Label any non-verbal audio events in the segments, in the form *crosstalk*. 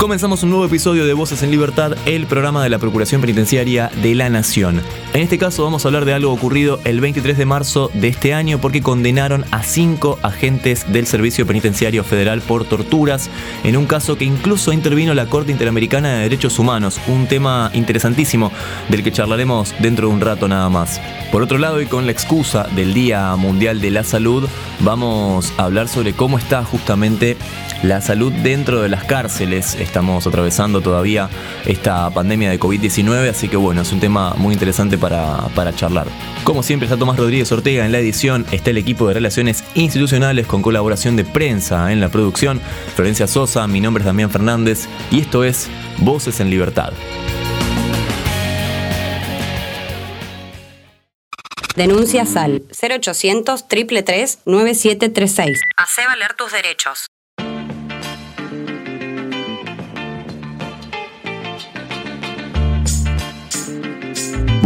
Comenzamos un nuevo episodio de Voces en Libertad, el programa de la Procuración Penitenciaria de la Nación. En este caso vamos a hablar de algo ocurrido el 23 de marzo de este año porque condenaron a cinco agentes del Servicio Penitenciario Federal por torturas en un caso que incluso intervino la Corte Interamericana de Derechos Humanos, un tema interesantísimo del que charlaremos dentro de un rato nada más. Por otro lado y con la excusa del Día Mundial de la Salud, vamos a hablar sobre cómo está justamente la salud dentro de las cárceles. Estamos atravesando todavía esta pandemia de COVID-19, así que bueno, es un tema muy interesante para, para, charlar. Como siempre está Tomás Rodríguez Ortega en la edición, está el equipo de relaciones institucionales con colaboración de prensa en la producción, Florencia Sosa, mi nombre es Damián Fernández y esto es Voces en Libertad. Denuncia SAL 0800 333 9736. Hacé valer tus derechos.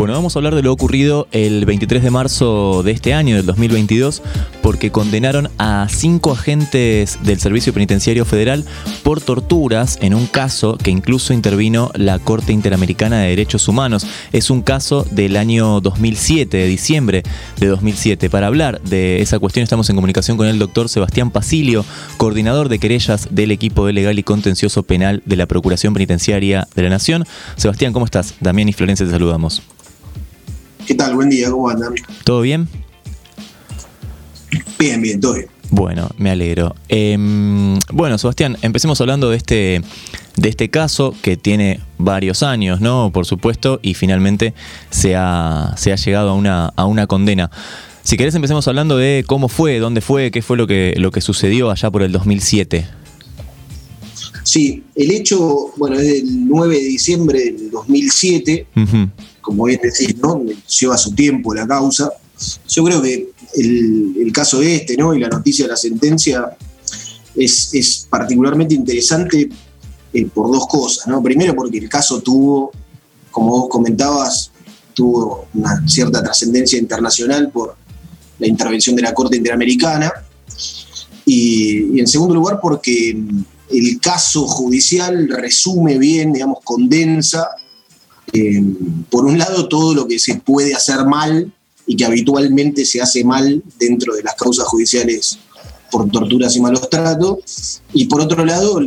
Bueno, vamos a hablar de lo ocurrido el 23 de marzo de este año, del 2022, porque condenaron a cinco agentes del Servicio Penitenciario Federal por torturas en un caso que incluso intervino la Corte Interamericana de Derechos Humanos. Es un caso del año 2007, de diciembre de 2007. Para hablar de esa cuestión estamos en comunicación con el doctor Sebastián Pasilio, coordinador de querellas del equipo de legal y contencioso penal de la Procuración Penitenciaria de la Nación. Sebastián, ¿cómo estás? Damián y Florencia te saludamos. ¿Qué tal? Buen día, ¿cómo andan? ¿Todo bien? Bien, bien, todo bien. Bueno, me alegro. Eh, bueno, Sebastián, empecemos hablando de este, de este caso que tiene varios años, ¿no? Por supuesto, y finalmente se ha, se ha llegado a una, a una condena. Si querés, empecemos hablando de cómo fue, dónde fue, qué fue lo que, lo que sucedió allá por el 2007. Sí, el hecho, bueno, es del 9 de diciembre del 2007, uh -huh. como bien decís, ¿no? Lleva su tiempo la causa. Yo creo que el, el, caso este, ¿no? Y la noticia de la sentencia es, es particularmente interesante eh, por dos cosas, ¿no? Primero porque el caso tuvo, como vos comentabas, tuvo una cierta trascendencia internacional por la intervención de la Corte Interamericana. Y, y en segundo lugar porque el caso judicial resume bien, digamos, condensa, eh, por un lado, todo lo que se puede hacer mal y que habitualmente se hace mal dentro de las causas judiciales por torturas y malos tratos, y por otro lado,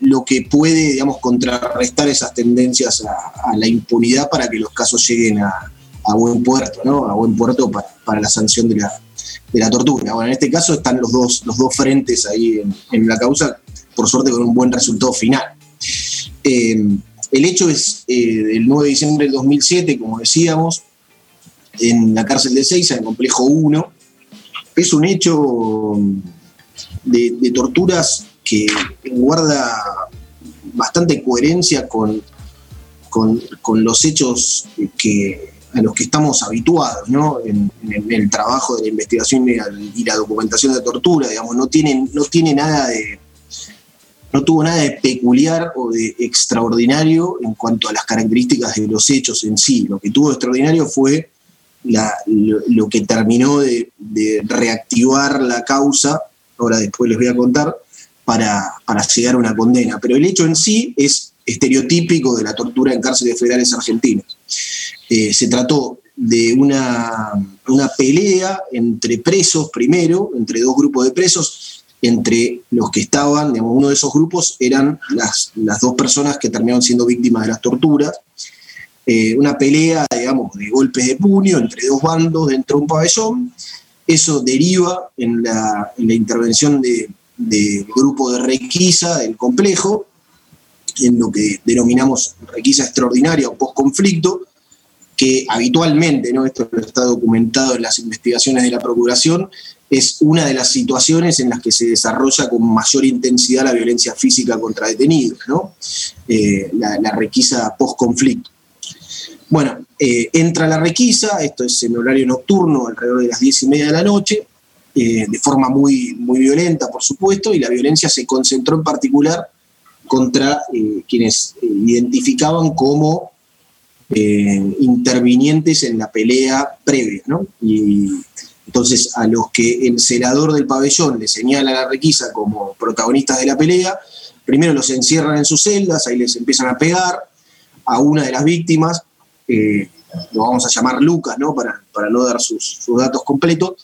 lo que puede, digamos, contrarrestar esas tendencias a, la impunidad para que los casos lleguen a, buen puerto, ¿no? A buen puerto para, la sanción de la, de la, tortura. Bueno, en este caso están los dos, los dos frentes ahí en la causa por suerte con un buen resultado final. Eh, el hecho es eh, del 9 de diciembre del 2007, como decíamos, en la cárcel de Seiza, en el complejo 1. Es un hecho de, torturas que guarda bastante coherencia con, con, con, los hechos que, a los que estamos habituados ¿no? en, el trabajo de la investigación y la documentación de tortura. Digamos, no, tiene, no tiene nada de no tuvo nada de peculiar o de extraordinario en cuanto a las características de los hechos en sí. Lo que tuvo de extraordinario fue lo, que terminó de, reactivar la causa, ahora después les voy a contar, para, llegar a una condena. Pero el hecho en sí es estereotípico de la tortura en cárceles federales argentinas. Eh, se trató de una pelea entre presos primero, entre dos grupos de presos, entre los que estaban, digamos, uno de esos grupos eran las, las dos personas que terminaron siendo víctimas de las torturas. Eh, una pelea, digamos, de golpes de puño entre dos bandos dentro de un pabellón. Eso deriva en la, en la intervención del de grupo de requisa del complejo, en lo que denominamos requisa extraordinaria o post-conflicto, que habitualmente, ¿no? esto está documentado en las investigaciones de la Procuración, es una de las situaciones en las que se desarrolla con mayor intensidad la violencia física contra detenidos, ¿no? Eh, la, requisa post-conflicto. Bueno, eh, entra la requisa, esto es en horario nocturno, alrededor de las diez y media de la noche, eh, de forma muy, muy violenta, por supuesto, y la violencia se concentró en particular contra quienes identificaban como intervinientes en la pelea previa, ¿no? Y entonces a los que el celador del pabellón le señala la requisa como protagonistas de la pelea, primero los encierran en sus celdas, ahí les empiezan a pegar, a una de las víctimas eh, lo vamos a llamar Lucas, ¿no? Para, para no dar sus, datos completos,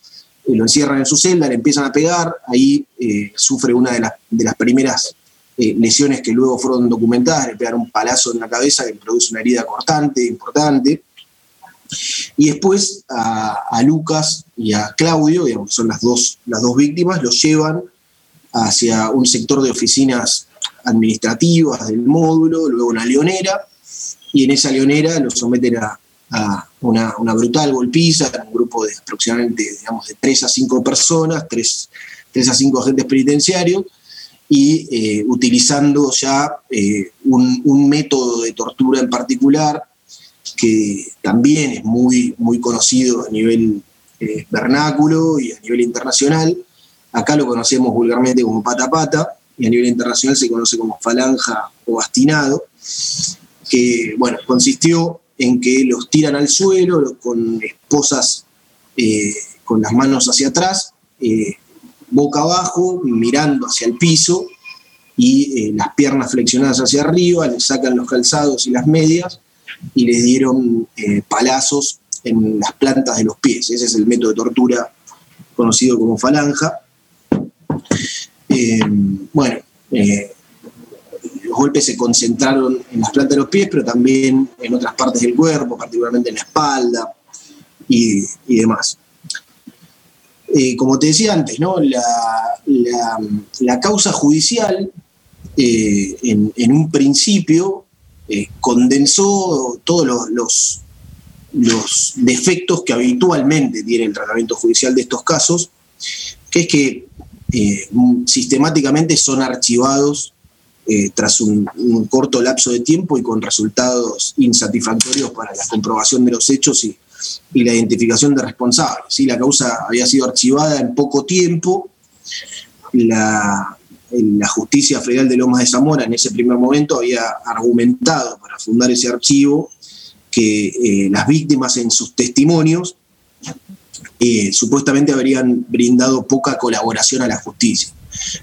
eh, lo encierran en su celda, le empiezan a pegar, ahí eh, sufre una de las, de las primeras lesiones que luego fueron documentadas, le pegan un palazo en la cabeza que produce una herida cortante, importante. Y después a, Lucas y a Claudio, digamos, que son las dos, las dos víctimas, los llevan hacia un sector de oficinas administrativas del módulo, luego una leonera, y en esa leonera lo someten a, una, brutal golpiza, un grupo de aproximadamente digamos, de 3 a 5 personas, 3, a 5 agentes penitenciarios, y eh, utilizando ya eh, un, método de tortura en particular que también es muy, muy conocido a nivel eh, vernáculo y a nivel internacional. Acá lo conocemos vulgarmente como pata pata y a nivel internacional se conoce como falanja o bastinado que, bueno, consistió en que los tiran al suelo con esposas eh, con las manos hacia atrás, eh, boca abajo, mirando hacia el piso y las piernas flexionadas hacia arriba, les sacan los calzados y las medias y les dieron palazos en las plantas de los pies. Ese es el método de tortura conocido como falanja. bueno, los golpes se concentraron en las plantas de los pies, pero también en otras partes del cuerpo, particularmente en la espalda y, demás. Eh, como te decía antes, ¿no? la, causa judicial eh, en, un principio eh, condensó todos los, los, defectos que habitualmente tiene el tratamiento judicial de estos casos, que es que sistemáticamente son archivados eh, tras un, corto lapso de tiempo y con resultados insatisfactorios para la comprobación de los hechos y, la identificación de responsables. ¿sí? La causa había sido archivada en poco tiempo. La, la justicia federal de Lomas de Zamora en ese primer momento había argumentado para fundar ese archivo que eh, las víctimas en sus testimonios eh, supuestamente habrían brindado poca colaboración a la justicia.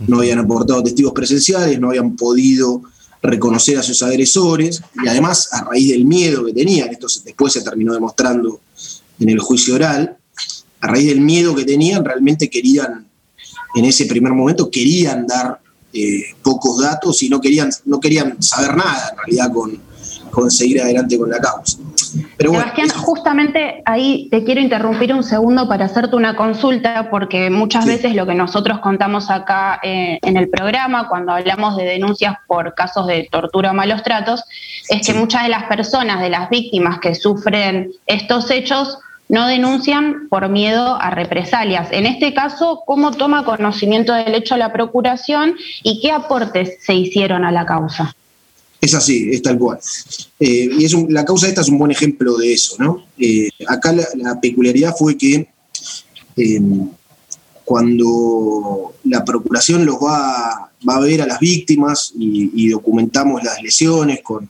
No habían aportado testigos presenciales, no habían podido reconocer a sus agresores y además a raíz del miedo que tenían, esto después se terminó demostrando en el juicio oral, a raíz del miedo que tenían realmente querían, en ese primer momento querían dar eh, pocos datos y no querían, no querían saber nada en realidad con, con seguir adelante con la causa. Sebastián, justamente ahí te quiero interrumpir un segundo para hacerte una consulta, porque muchas veces lo que nosotros contamos acá eh, en el programa, cuando hablamos de denuncias por casos de tortura o malos tratos, es que muchas de las personas, de las víctimas que sufren estos hechos, no denuncian por miedo a represalias. En este caso, ¿cómo toma conocimiento del hecho la Procuración y qué aportes se hicieron a la causa? Es así, es tal cual. Eh, y es la causa esta es un buen ejemplo de eso, ¿no? Eh, acá la, peculiaridad fue que em, cuando la procuración los va, a ver a las víctimas y, documentamos las lesiones con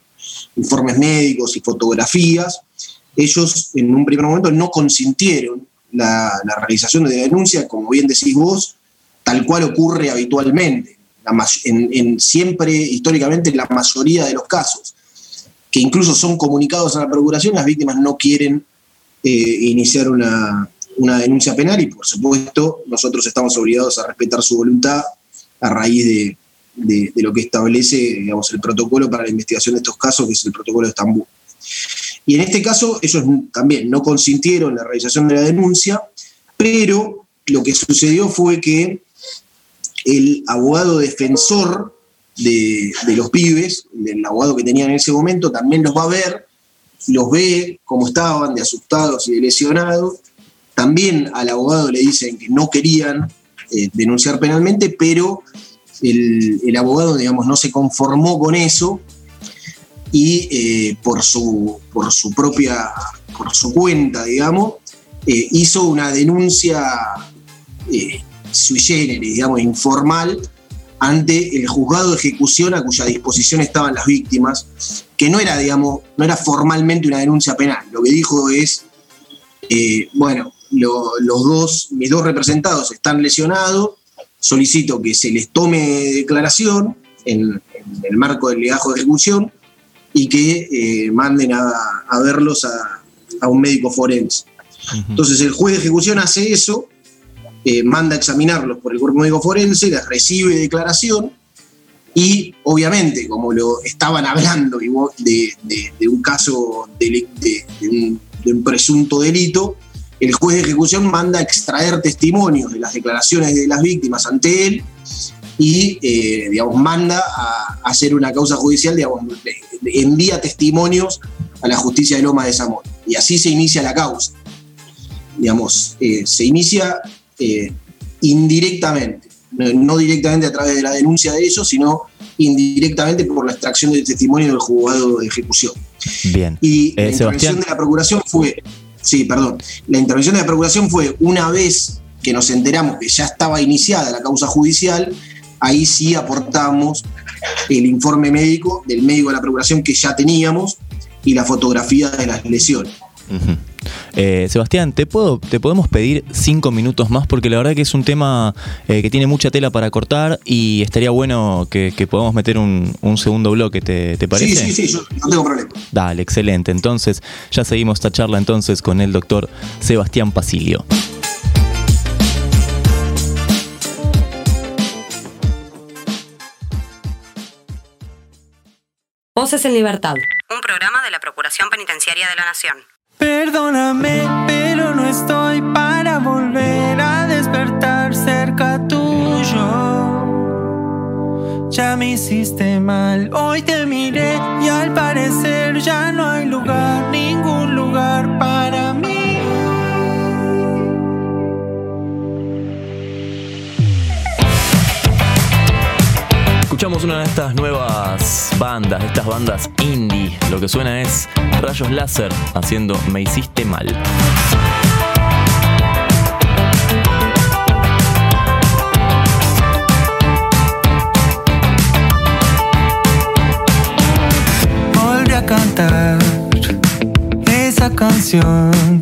informes médicos y fotografías, ellos en un primer momento no consintieron la, realización de la denuncia, como bien decís vos, tal cual ocurre habitualmente en, siempre históricamente la mayoría de los casos, que incluso son comunicados a la Procuración, las víctimas no quieren eh, iniciar una, denuncia penal y por supuesto nosotros estamos obligados a respetar su voluntad a raíz de, lo que establece digamos, el protocolo para la investigación de estos casos, que es el protocolo de Estambul. Y en este caso ellos también no consintieron la realización de la denuncia, pero lo que sucedió fue que el abogado defensor de, los pibes, el abogado que tenían en ese momento, también los va a ver, los ve cómo estaban, de asustados y de lesionados. También al abogado le dicen que no querían eh, denunciar penalmente, pero el, abogado, digamos, no se conformó con eso y por, su, por su propia, por su cuenta, digamos, hizo una denuncia sui generis, digamos, informal, ante el juzgado de ejecución a cuya disposición estaban las víctimas, que no era, digamos, no era formalmente una denuncia penal. Lo que dijo es, eh, bueno, los dos, mis dos representados están lesionados, solicito que se les tome declaración en, el marco del legajo de ejecución y que eh, manden a, verlos a, un médico forense. Entonces el juez de ejecución hace eso, eh, manda a examinarlos por el cuerpo médico forense, les recibe declaración y obviamente, como lo estaban hablando de, un caso de, un, presunto delito, el juez de ejecución manda a extraer testimonios de las declaraciones de las víctimas ante él y, eh, digamos, manda a, hacer una causa judicial, digamos, envía testimonios a la justicia de Loma de Zamora. Y así se inicia la causa. Digamos, eh, se inicia eh, indirectamente, no directamente a través de la denuncia de ellos, sino indirectamente por la extracción del testimonio del juzgado de ejecución. Bien. Y la intervención de la Procuración fue, sí, perdón, la intervención de la Procuración fue una vez que nos enteramos que ya estaba iniciada la causa judicial, ahí sí aportamos el informe médico del médico de la Procuración que ya teníamos y la fotografía de las lesiones. Eh, Sebastián, ¿te, puedo, ¿te podemos pedir cinco minutos más? Porque la verdad que es un tema eh, que tiene mucha tela para cortar y estaría bueno que, podamos meter un, segundo bloque, ¿te, parece? Sí, sí, sí, no tengo problema. Dale, excelente. Entonces, ya seguimos esta charla entonces con el doctor Sebastián Pasilio. Voces en Libertad. Un programa de la Procuración Penitenciaria de la Nación. Perdóname, pero no estoy para volver a despertar cerca tuyo. Ya me hiciste mal, hoy te miré y al parecer ya no hay lugar, ningún lugar para mí. Escuchamos una de estas nuevas bandas, estas bandas indie. Lo que suena es Rayos Láser haciendo Me hiciste mal. Volví a cantar esa canción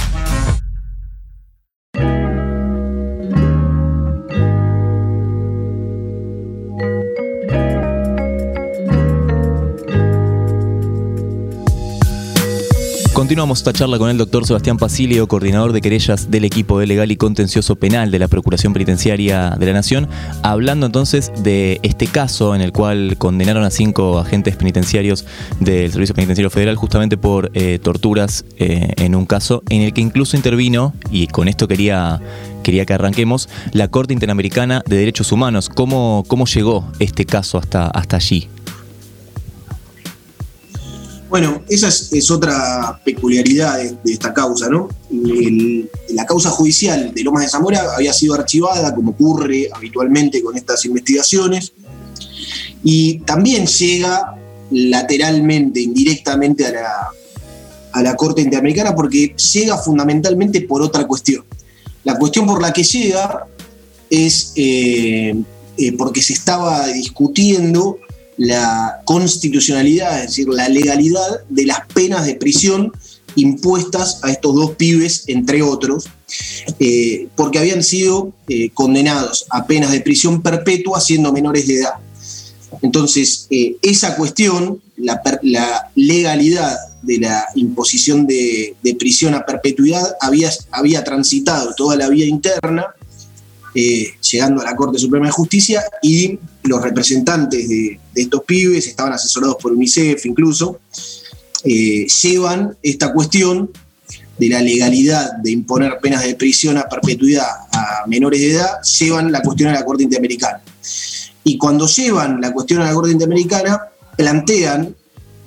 Continuamos esta charla con el doctor Sebastián Pasilio, coordinador de querellas del equipo de legal y contencioso penal de la Procuración Penitenciaria de la Nación, hablando entonces de este caso en el cual condenaron a cinco agentes penitenciarios del Servicio Penitenciario Federal justamente por eh, torturas eh, en un caso en el que incluso intervino, y con esto quería, quería que arranquemos, la Corte Interamericana de Derechos Humanos. ¿Cómo, cómo llegó este caso hasta, hasta allí? Bueno, esa es, otra peculiaridad de, esta causa, ¿no? la causa judicial de Lomas de Zamora había sido archivada, como ocurre habitualmente con estas investigaciones, y también llega lateralmente, indirectamente a la, a la Corte Interamericana, porque llega fundamentalmente por otra cuestión. La cuestión por la que llega es eh, eh, porque se estaba discutiendo la constitucionalidad, es decir, la legalidad de las penas de prisión impuestas a estos dos pibes, entre otros, eh, porque habían sido eh, condenados a penas de prisión perpetua siendo menores de edad. Entonces, eh, esa cuestión, la, legalidad de la imposición de, prisión a perpetuidad, había, había transitado toda la vía interna eh, llegando a la Corte Suprema de Justicia y los representantes de, estos pibes, estaban asesorados por UNICEF incluso, eh, llevan esta cuestión de la legalidad de imponer penas de prisión a perpetuidad a menores de edad, llevan la cuestión a la Corte Interamericana. Y cuando llevan la cuestión a la Corte Interamericana, plantean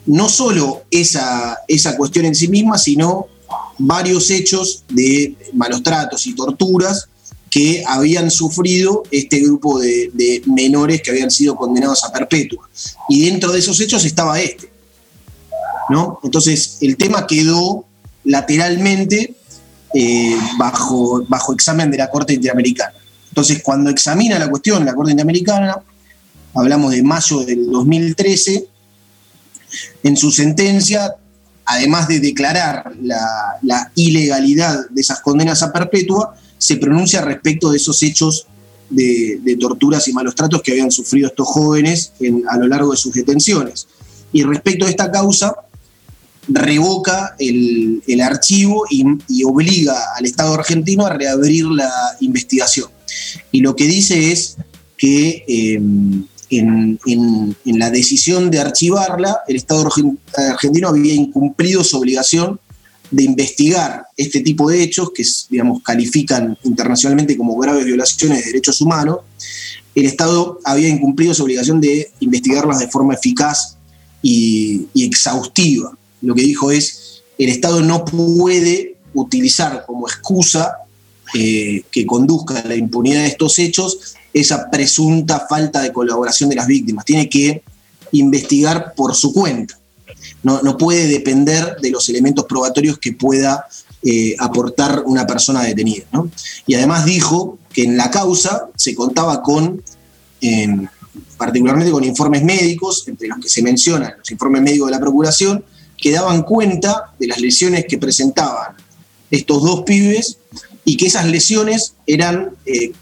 no solo esa, esa cuestión en sí misma, sino varios hechos de malos tratos y torturas que habían sufrido este grupo de, menores que habían sido condenados a perpetua. Y dentro de esos hechos estaba este. ¿no? Entonces, el tema quedó lateralmente eh, bajo, bajo examen de la Corte Interamericana. Entonces, cuando examina la cuestión la Corte Interamericana, hablamos de mayo del 2013, en su sentencia, además de declarar la, la ilegalidad de esas condenas a perpetua, se pronuncia respecto de esos hechos de, torturas y malos tratos que habían sufrido estos jóvenes a lo largo de sus detenciones. Y respecto a esta causa, revoca el, archivo y, obliga al Estado argentino a reabrir la investigación. Y lo que dice es que em, en, en, la decisión de archivarla, el Estado argentino había incumplido su obligación de investigar este tipo de hechos que, digamos, califican internacionalmente como graves violaciones de derechos humanos, el Estado había incumplido su obligación de investigarlas de forma eficaz y, exhaustiva. Lo que dijo es, el Estado no puede utilizar como excusa eh, que conduzca a la impunidad de estos hechos esa presunta falta de colaboración de las víctimas. Tiene que investigar por su cuenta no, puede depender de los elementos probatorios que pueda eh, aportar una persona detenida. Y además dijo que en la causa se contaba con, em, particularmente con informes médicos, entre los que se mencionan los informes médicos de la Procuración, que daban cuenta de las lesiones que presentaban estos dos pibes y que esas lesiones eran, eh,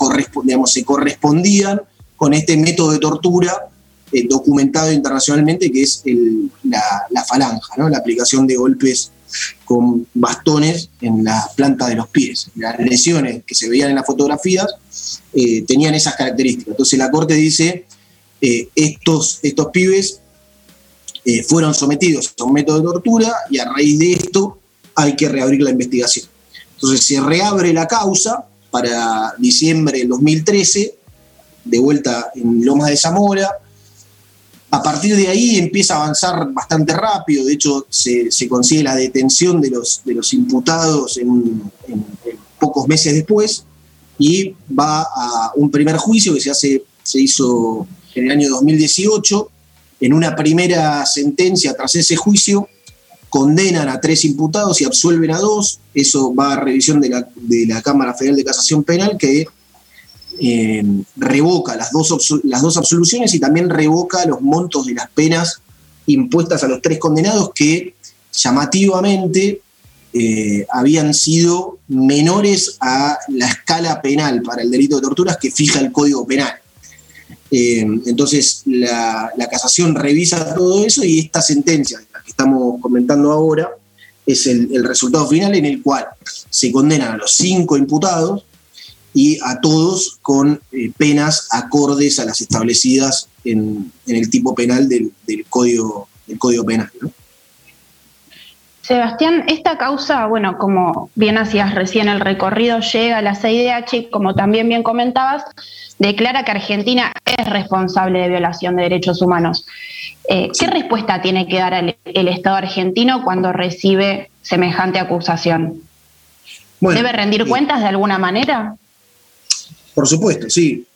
se correspondían con este método de tortura eh, documentado internacionalmente, que es la, falanja, la aplicación de golpes con bastones en la planta de los pies. Las lesiones que se veían en las fotografías eh, tenían esas características. Entonces la Corte dice, eh, estos, estos pibes fueron sometidos a un método de tortura y a raíz de esto hay que reabrir la investigación. Entonces se reabre la causa para diciembre del 2013, de vuelta en Lomas de Zamora, a partir de ahí empieza a avanzar bastante rápido, de hecho se, consigue la detención de los, imputados en, pocos meses después y va a un primer juicio que se, hace, se hizo en el año 2018. En una primera sentencia tras ese juicio condenan a tres imputados y absuelven a dos. Eso va a revisión de la Cámara Federal de Casación Penal que eh, revoca las dos, las dos absoluciones y también revoca los montos de las penas impuestas a los tres condenados que llamativamente eh, habían sido menores a la escala penal para el delito de torturas que fija el Código Penal. Eh, entonces la, casación revisa todo eso y esta sentencia, la que estamos comentando ahora, es el, resultado final en el cual se condenan a los cinco imputados y a todos con eh, penas acordes a las establecidas en, el tipo penal del, código, del código Penal. Sebastián, esta causa, bueno, como bien hacías recién el recorrido, llega a la CIDH y como también bien comentabas, declara que Argentina es responsable de violación de derechos humanos. Eh, ¿Qué respuesta tiene que dar el, Estado argentino cuando recibe semejante acusación? ¿Debe rendir eh, cuentas de alguna manera? Por supuesto, sí.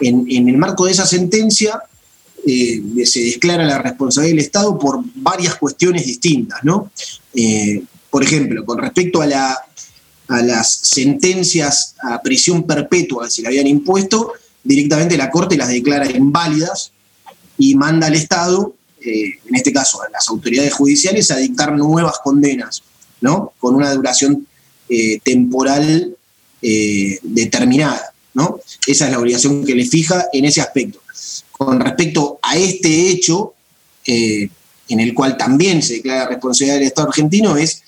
en, el marco de esa sentencia eh, se declara la responsabilidad del Estado por varias cuestiones distintas, ¿no? por ejemplo, con respecto a la a las sentencias a prisión perpetua que se le habían impuesto, directamente la Corte las declara inválidas y manda al Estado, eh, en este caso a las autoridades judiciales, a dictar nuevas condenas, ¿no? Con una duración eh, temporal eh, determinada, ¿no? Esa es la obligación que le fija en ese aspecto. Con respecto a este hecho, en el cual también se declara responsabilidad del Estado argentino, es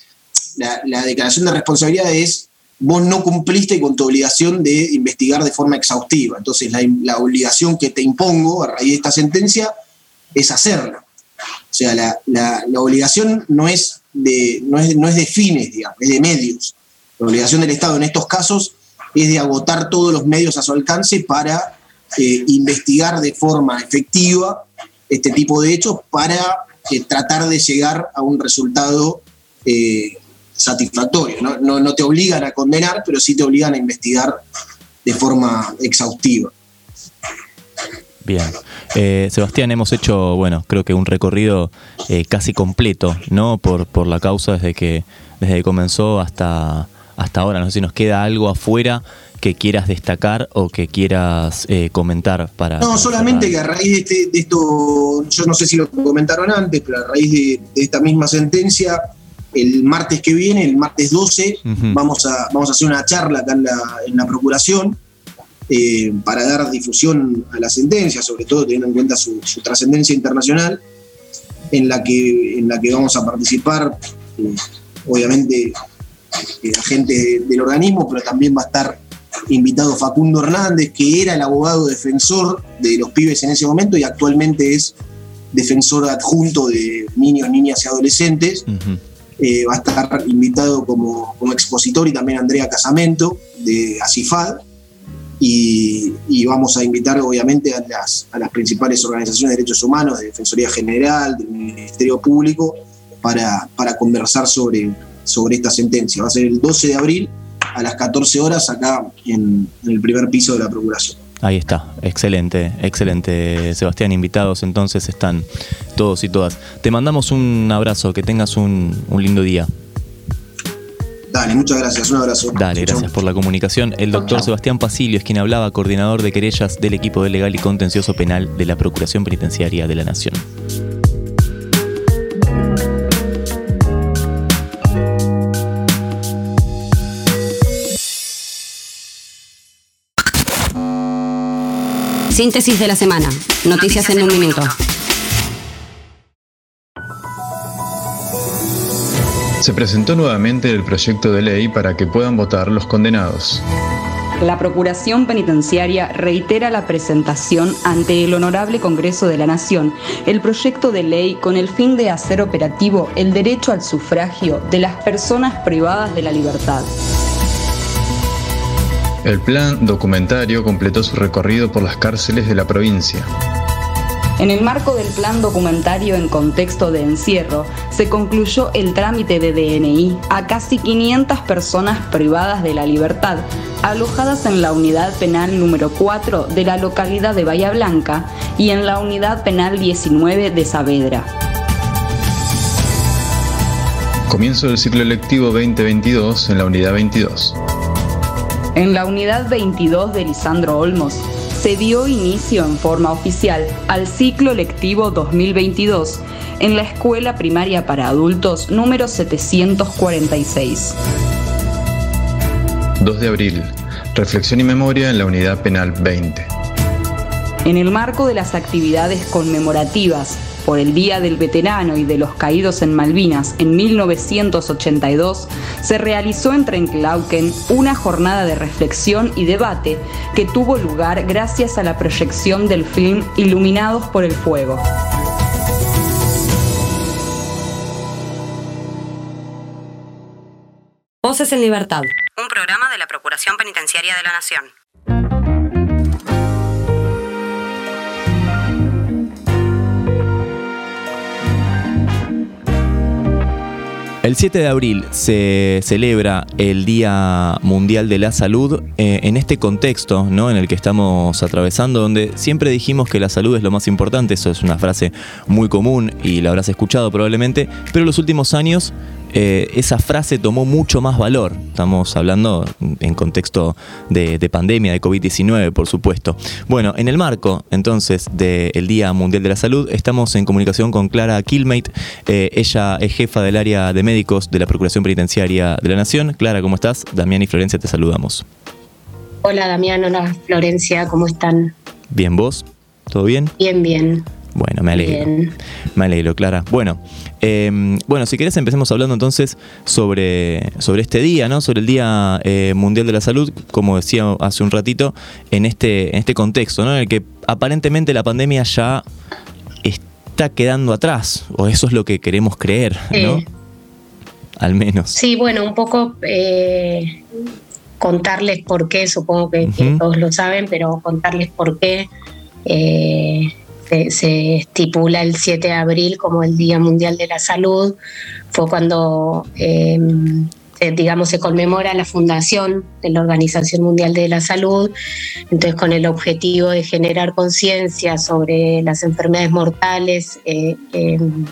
la, declaración de responsabilidad es vos no cumpliste con tu obligación de investigar de forma exhaustiva. Entonces la, obligación que te impongo a raíz de esta sentencia es hacerlo. O sea, la, obligación no es, de, no, es, no es de fines, digamos, es de medios. La obligación del Estado en estos casos es de agotar todos los medios a su alcance para eh, investigar de forma efectiva este tipo de hechos para eh, tratar de llegar a un resultado eh, satisfactorio. ¿no? No, te obligan a condenar, pero sí te obligan a investigar de forma exhaustiva. Bien. Sebastián, hemos hecho, bueno, creo que un recorrido casi completo, ¿no? Por, por la causa desde que, desde que comenzó hasta, hasta ahora. No sé si nos queda algo afuera que quieras destacar o que quieras eh, comentar para... No, solamente que a raíz de, este, de, esto, yo no sé si lo comentaron antes, pero a raíz de esta misma sentencia, el martes que viene, el martes 12, vamos, a, vamos a hacer una charla acá en la, Procuración eh, para dar difusión a la sentencia, sobre todo teniendo en cuenta su, trascendencia internacional, en la, que, en la que vamos a participar, eh, obviamente, eh, agentes del organismo, pero también va a estar invitado Facundo Hernández, que era el abogado defensor de los pibes en ese momento y actualmente es defensor adjunto de niños, niñas y adolescentes. Eh, va a estar invitado como, expositor y también Andrea Casamento de ACIFAD. Y, vamos a invitar obviamente a las, a las principales organizaciones de derechos humanos, de Defensoría General, del Ministerio Público, para, para conversar sobre, sobre esta sentencia. Va a ser el 12 de abril a las 14 horas acá en el primer piso de la Procuración. Ahí está, excelente, excelente. Sebastián, invitados entonces están todos y todas. Te mandamos un abrazo, que tengas un, lindo día. Dale, muchas gracias, un abrazo. Dale, gracias por la comunicación. El doctor Sebastián Pasilio es quien hablaba, coordinador de querellas del equipo de legal y contencioso penal de la Procuración Penitenciaria de la Nación. Síntesis de la semana. Noticias, en un minuto. Se presentó nuevamente el proyecto de ley para que puedan votar los condenados. La Procuración Penitenciaria reitera la presentación ante el Honorable Congreso de la Nación el proyecto de ley con el fin de hacer operativo el derecho al sufragio de las personas privadas de la libertad. El plan documentario completó su recorrido por las cárceles de la provincia. En el marco del plan documentario en contexto de encierro, se concluyó el trámite de DNI a casi 500 personas privadas de la libertad, alojadas en la unidad penal número 4 de la localidad de Bahía Blanca y en la unidad penal 19 de Saavedra. Comienzo del ciclo electivo 2022 en la unidad 22. En la unidad 22 de Lisandro Olmos se dio inicio en forma oficial al ciclo lectivo 2022 en la Escuela Primaria para Adultos número 746. 2 de abril. Reflexión y memoria en la unidad penal 20. En el marco de las actividades conmemorativas por el Día del Veterano y de los Caídos en Malvinas en 1982, se realizó en Trenklauken una jornada de reflexión y debate que tuvo lugar gracias a la proyección del film Iluminados por el Fuego. Voces en Libertad. Un programa de la Procuración Penitenciaria de la Nación. El 7 de abril se celebra el Día Mundial de la Salud eh, en este contexto ¿no? en el que estamos atravesando, donde siempre dijimos que la salud es lo más importante, eso es una frase muy común y la habrás escuchado probablemente, pero en los últimos años eh, esa frase tomó mucho más valor. Estamos hablando en contexto de, pandemia, de COVID-19, por supuesto. Bueno, en el marco entonces del Día Mundial de la Salud, estamos en comunicación con Clara Kilmate. Eh, ella es jefa del área de médicos de la Procuración Penitenciaria de la Nación. Clara, ¿cómo estás? Damián y Florencia, te saludamos. Hola Damián, hola Florencia, ¿cómo están? Bien, ¿vos? ¿Todo bien? Bien, bien. Bueno, me alegro. Me alegro, Clara. Bueno, em, bueno, si querés empecemos hablando entonces sobre, sobre este día, ¿no? Sobre el Día eh, Mundial de la Salud, como decía hace un ratito, en este, en este contexto, ¿no? En el que aparentemente la pandemia ya está quedando atrás, o eso es lo que queremos creer, ¿no? Al menos. Sí, bueno, un poco eh, contarles por qué, supongo que, todos lo saben, pero contarles por qué. Eh, se, estipula el 7 de abril como el Día Mundial de la Salud. Fue cuando, em, digamos, se conmemora la fundación de la Organización Mundial de la Salud, entonces con el objetivo de generar conciencia sobre las enfermedades mortales eh, em,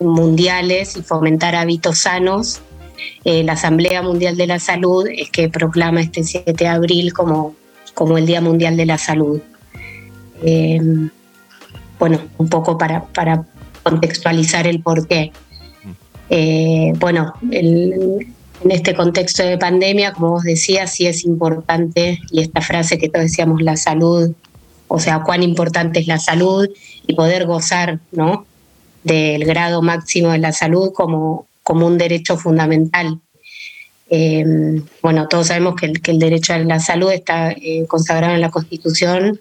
mundiales y fomentar hábitos sanos. Eh, la Asamblea Mundial de la Salud es que proclama este 7 de abril como, como el Día Mundial de la Salud. Em, bueno, un poco para, contextualizar el porqué. Eh, bueno, en este contexto de pandemia, como vos decías, sí es importante, y esta frase que todos decíamos, la salud, o sea, cuán importante es la salud y poder gozar ¿no? del grado máximo de la salud como, como un derecho fundamental. Eh, bueno, todos sabemos que el, que el, derecho a la salud está eh, consagrado en la Constitución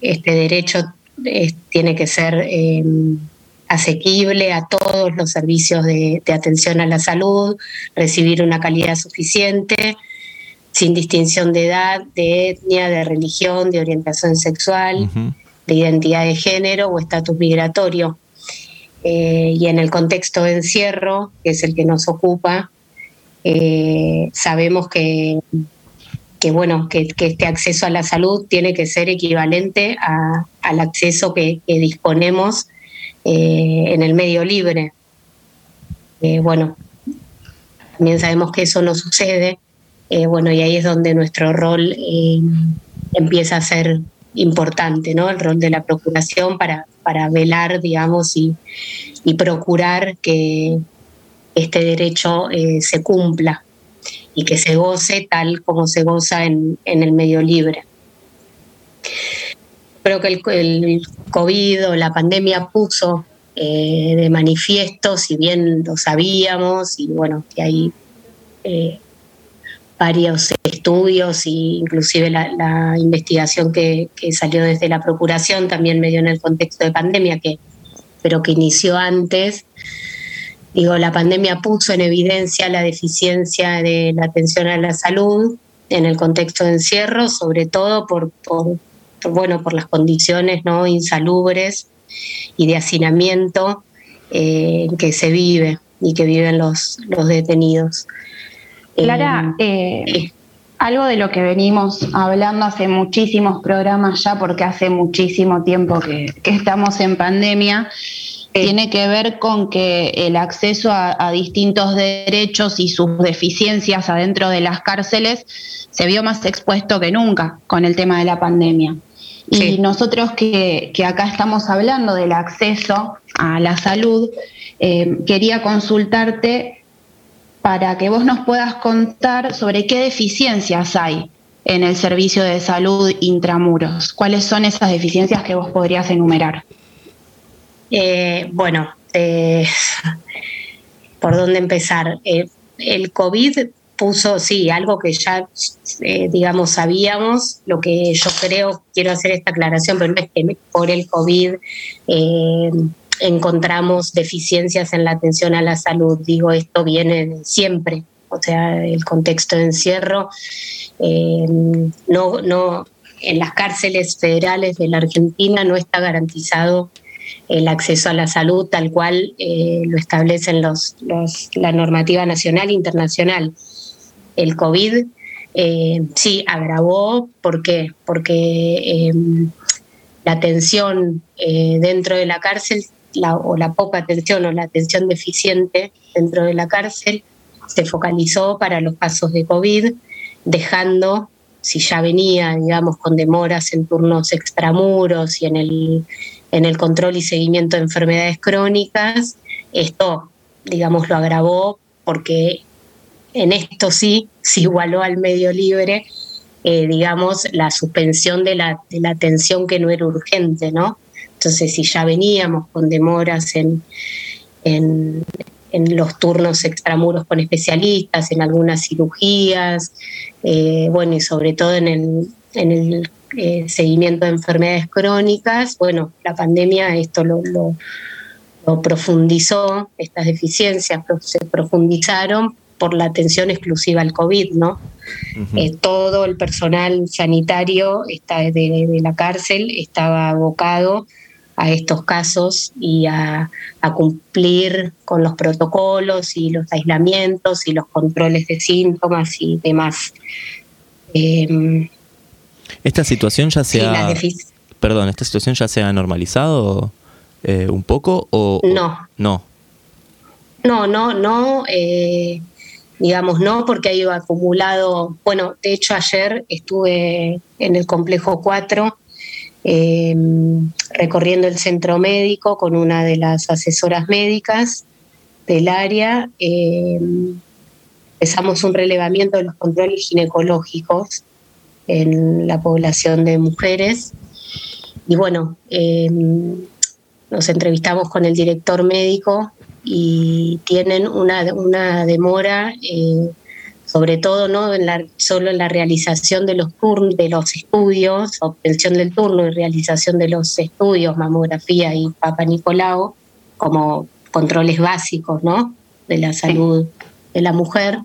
este derecho tiene que ser em, asequible a todos los servicios de, atención a la salud, recibir una calidad suficiente, sin distinción de edad, de etnia, de religión, de orientación sexual, de identidad de género o estatus migratorio. Eh, y en el contexto de encierro, que es el que nos ocupa, eh, sabemos que que bueno, que, este acceso a la salud tiene que ser equivalente al acceso que, disponemos eh, en el medio libre. Eh, bueno, también sabemos que eso no sucede, eh, bueno, y ahí es donde nuestro rol empieza a ser importante, ¿no? El rol de la procuración para, para velar, digamos, y, y procurar que este derecho se cumpla y que se goce tal como se goza en, el medio libre. Creo que el, COVID o la pandemia puso eh, de manifiesto, si bien lo sabíamos, y bueno, que hay eh, varios estudios e inclusive la, investigación que, que, salió desde la Procuración también medio en el contexto de pandemia, que, pero que inició antes, Digo, la pandemia puso en evidencia la deficiencia de la atención a la salud en el contexto de encierro, sobre todo por, bueno, por las condiciones ¿no? insalubres y de hacinamiento eh, que se vive y que viven los, los detenidos. Clara, eh, eh, algo de lo que venimos hablando hace muchísimos programas ya, porque hace muchísimo tiempo que, que estamos en pandemia, tiene que ver con que el acceso a, distintos derechos y sus deficiencias adentro de las cárceles se vio más expuesto que nunca con el tema de la pandemia. Y nosotros que, acá estamos hablando del acceso a la salud, eh, quería consultarte para que vos nos puedas contar sobre qué deficiencias hay en el servicio de salud intramuros. ¿Cuáles son esas deficiencias que vos podrías enumerar? Eh, bueno, eh, *laughs* ¿por dónde empezar? Eh, el COVID puso, sí, algo que ya, digamos, sabíamos, lo que yo creo, quiero hacer esta aclaración, pero no es que por el COVID encontramos deficiencias en la atención a la salud, digo, esto viene siempre, o sea, el contexto de encierro, no, no, en las cárceles federales de la Argentina no está garantizado el acceso a la salud tal cual eh, lo establecen los, la normativa nacional e internacional. El COVID eh, sí agravó, ¿por qué? Porque em, la atención eh, dentro de la cárcel, o la poca atención o la atención deficiente dentro de la cárcel, se focalizó para los casos de COVID, dejando si ya venía, digamos, con demoras en turnos extramuros y en el en el control y seguimiento de enfermedades crónicas. Esto, digamos, lo agravó porque en esto sí se igualó al medio libre, eh, digamos, la suspensión de la, de la atención que no era urgente, ¿no? Entonces, si ya veníamos con demoras en, en, los turnos extramuros con especialistas, en algunas cirugías, eh, bueno, y sobre todo en el, en el eh, seguimiento de enfermedades crónicas. Bueno, la pandemia esto lo, profundizó, estas deficiencias se profundizaron por la atención exclusiva al COVID, ¿no? Eh, todo el personal sanitario está de, la cárcel estaba abocado a estos casos y a, cumplir con los protocolos y los aislamientos y los controles de síntomas y demás. Eh, ¿Esta situación ya se ha... Perdón, ¿esta situación ya se ha normalizado eh, un poco o... No. No. No, no, no. Eh, digamos, no, porque ha ido acumulado... Bueno, de hecho ayer estuve en el complejo 4 em, recorriendo el centro médico con una de las asesoras médicas del área. Em, empezamos un relevamiento de los controles ginecológicos en la población de mujeres. Y bueno, eh, nos entrevistamos con el director médico y tienen una, una demora, eh, sobre todo no en la, solo en la realización de los, de los estudios, obtención del turno y realización de los estudios, mamografía y Papa Nicolau, como controles básicos ¿no? de la salud de la mujer,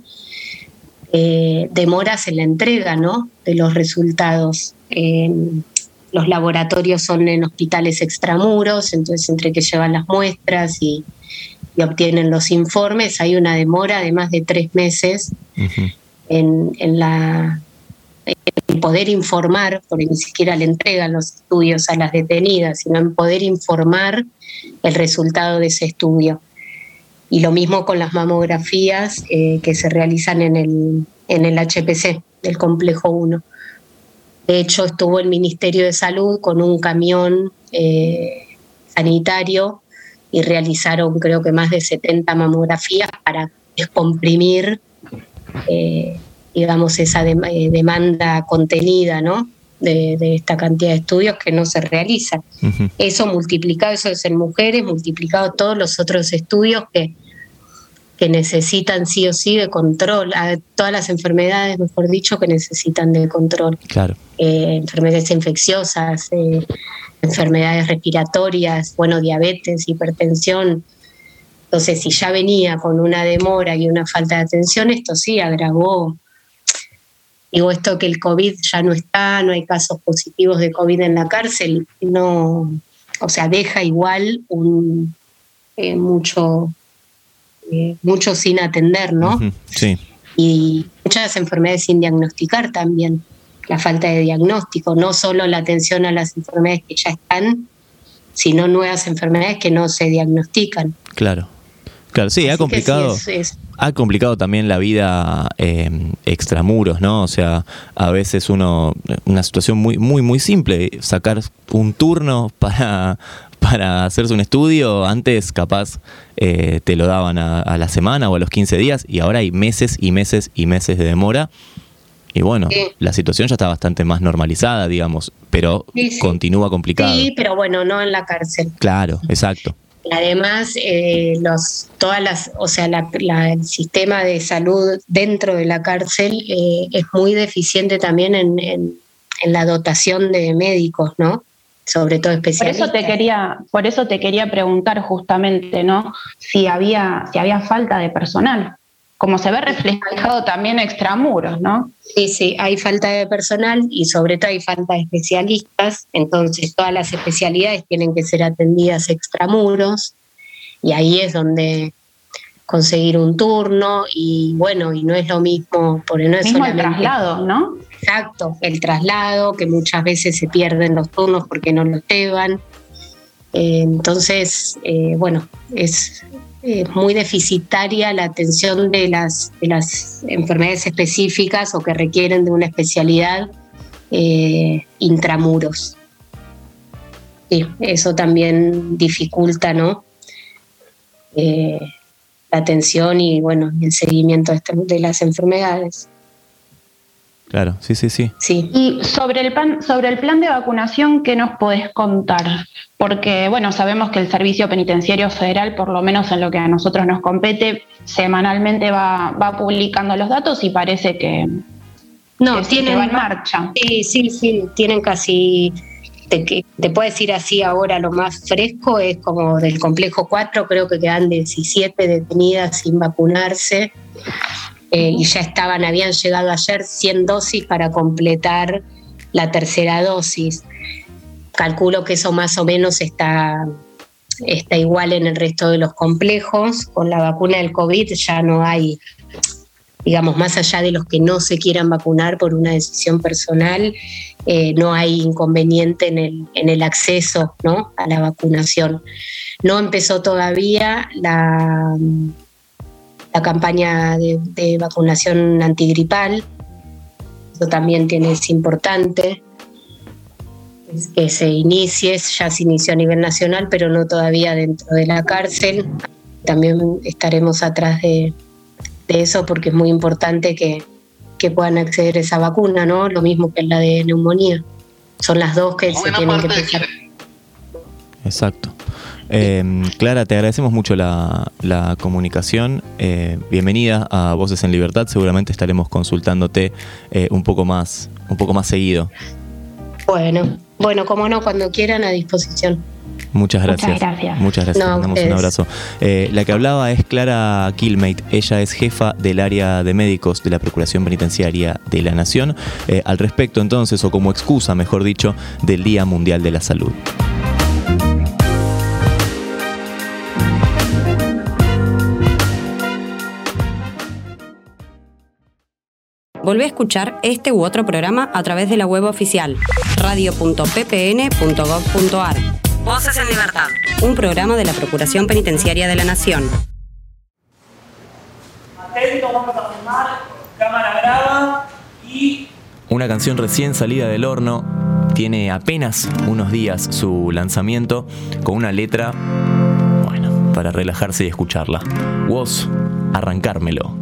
eh, demoras en la entrega ¿no? de los resultados. los laboratorios son en hospitales extramuros, entonces entre que llevan las muestras y, obtienen los informes, hay una demora de más de tres meses en, la en poder informar, porque ni siquiera le entregan los estudios a las detenidas, sino en poder informar el resultado de ese estudio. Y lo mismo con las mamografías eh, que se realizan en el, en el HPC del complejo 1. De hecho, estuvo el Ministerio de Salud con un camión eh, sanitario y realizaron creo que más de 70 mamografías para descomprimir, eh, digamos, esa demanda contenida, ¿no? De, esta cantidad de estudios que no se realizan. Eso multiplicado, eso es en mujeres, multiplicado todos los otros estudios que que necesitan sí o sí de control, a todas las enfermedades, mejor dicho, que necesitan de control. Claro. Eh, enfermedades infecciosas, eh, enfermedades respiratorias, bueno, diabetes, hipertensión. Entonces, si ya venía con una demora y una falta de atención, esto sí agravó. Digo, esto que el COVID ya no está, no hay casos positivos de COVID en la cárcel, no, o sea, deja igual un eh, mucho eh, mucho sin atender, ¿no? Sí. Y muchas enfermedades sin diagnosticar también, la falta de diagnóstico, no solo la atención a las enfermedades que ya están, sino nuevas enfermedades que no se diagnostican. Claro. Claro, sí, ha complicado, ha complicado también la vida eh, extramuros, ¿no? O sea, a veces uno, una situación muy, muy, muy simple, sacar un turno *laughs* para, para hacerse un estudio, antes capaz eh, te lo daban a, la semana o a los 15 días y ahora hay meses y meses y meses de demora. Y bueno, la situación ya está bastante más normalizada, digamos, pero continúa complicada. Sí, pero bueno, no en la cárcel. Claro, exacto. Además, eh, los, todas las, o sea, el sistema de salud dentro de la cárcel eh, es muy deficiente también en, en, la dotación de médicos, ¿no? Sobre todo especialistas. Por eso te quería, por eso te quería preguntar justamente, ¿no? Si había, si había falta de personal como se ve reflejado también extramuros, ¿no? Sí, sí, hay falta de personal y sobre todo hay falta de especialistas, entonces todas las especialidades tienen que ser atendidas extramuros y ahí es donde conseguir un turno y bueno, y no es lo mismo, porque no es mismo el traslado, ¿no? Exacto, el traslado, que muchas veces se pierden los turnos porque no los llevan. Eh, entonces, eh, bueno, es, eh, muy deficitaria la atención de las, las enfermedades específicas o que requieren de una especialidad intramuros. Sí, eso también dificulta ¿no? La atención y bueno, el seguimiento de las enfermedades. Claro, sí, sí, sí. Sí. Y sobre el, plan, sobre el plan de vacunación, ¿qué nos podés contar? Porque, bueno, sabemos que el Servicio Penitenciario Federal, por lo menos en lo que a nosotros nos compete, semanalmente va, va publicando los datos y parece que, no, tienen, va en marcha. Sí, sí, sí, tienen casi te, te puedo decir así ahora lo más fresco es como del complejo 4, creo que quedan 17 detenidas sin vacunarse. Eh, y ya estaban, habían llegado ayer 100 dosis para completar la tercera dosis. Calculo que eso más o menos está, está igual en el resto de los complejos. Con la vacuna del COVID ya no hay, digamos, más allá de los que no se quieran vacunar por una decisión personal, eh, no hay inconveniente en el, en el acceso ¿no? a la vacunación. No empezó todavía la la campaña de, vacunación antigripal. Eso también tiene, es importante que se inicie, ya se inició a nivel nacional, pero no todavía dentro de la cárcel. También estaremos atrás de, eso porque es muy importante que, que, puedan acceder a esa vacuna, ¿no? Lo mismo que la de neumonía. Son las dos que se tienen que empezar. Exacto. Em, Clara, te agradecemos mucho la, comunicación. Eh, bienvenida a Voces en Libertad. Seguramente estaremos consultándote eh, un poco más, un poco más seguido. Bueno, bueno, como no, cuando quieran a disposición. Muchas gracias. Muchas gracias. Muchas gracias. Mandamos un abrazo. Eh, la que hablaba es Clara Killmate. Ella es jefa del área de médicos de la Procuración Penitenciaria de la Nación. al respecto, entonces, o como excusa, mejor dicho, del Día Mundial de la Salud. Volvé a escuchar este u otro programa a través de la web oficial radio.ppn.gov.ar. Voces en Libertad. Un programa de la Procuración Penitenciaria de la Nación. Atento, vamos a filmar. Cámara graba y. Una canción recién salida del horno. Tiene apenas unos días su lanzamiento con una letra, bueno, para relajarse y escucharla. Woz, arrancármelo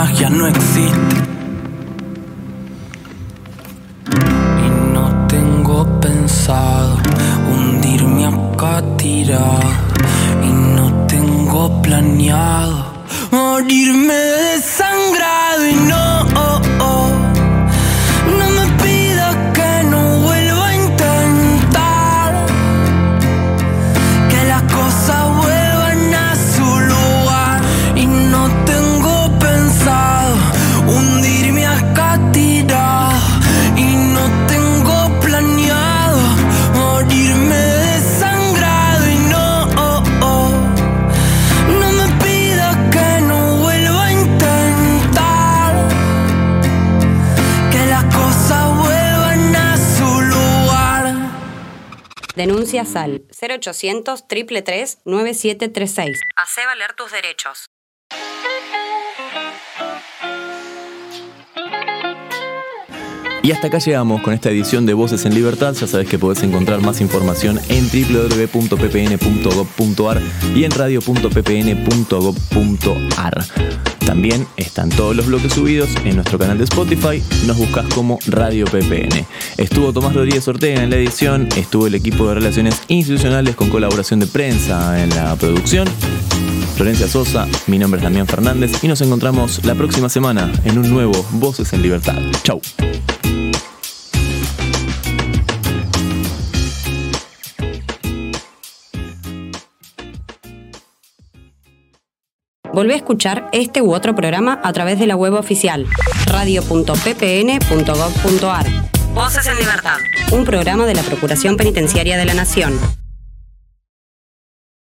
magia no existe? pensado hundirme acá tirado y no tengo planeado morirme desangrado y no Denuncia SAL 0800 333 9736. Hacé valer tus derechos. Y hasta acá llegamos con esta edición de Voces en Libertad. Ya sabes que podés encontrar más información en www.ppn.gov.ar y en radio.ppn.gov.ar. También están todos los bloques subidos en nuestro canal de Spotify. Nos buscas como Radio PPN. Estuvo Tomás Rodríguez Ortega en la edición. Estuvo el equipo de Relaciones Institucionales con colaboración de prensa en la producción. Florencia Sosa, mi nombre es Damián Fernández y nos encontramos la próxima semana en un nuevo Voces en Libertad. Chau. Volvé a escuchar este u otro programa a través de la web oficial radio.ppn.gov.ar. Voces en libertad. Un programa de la Procuración Penitenciaria de la Nación.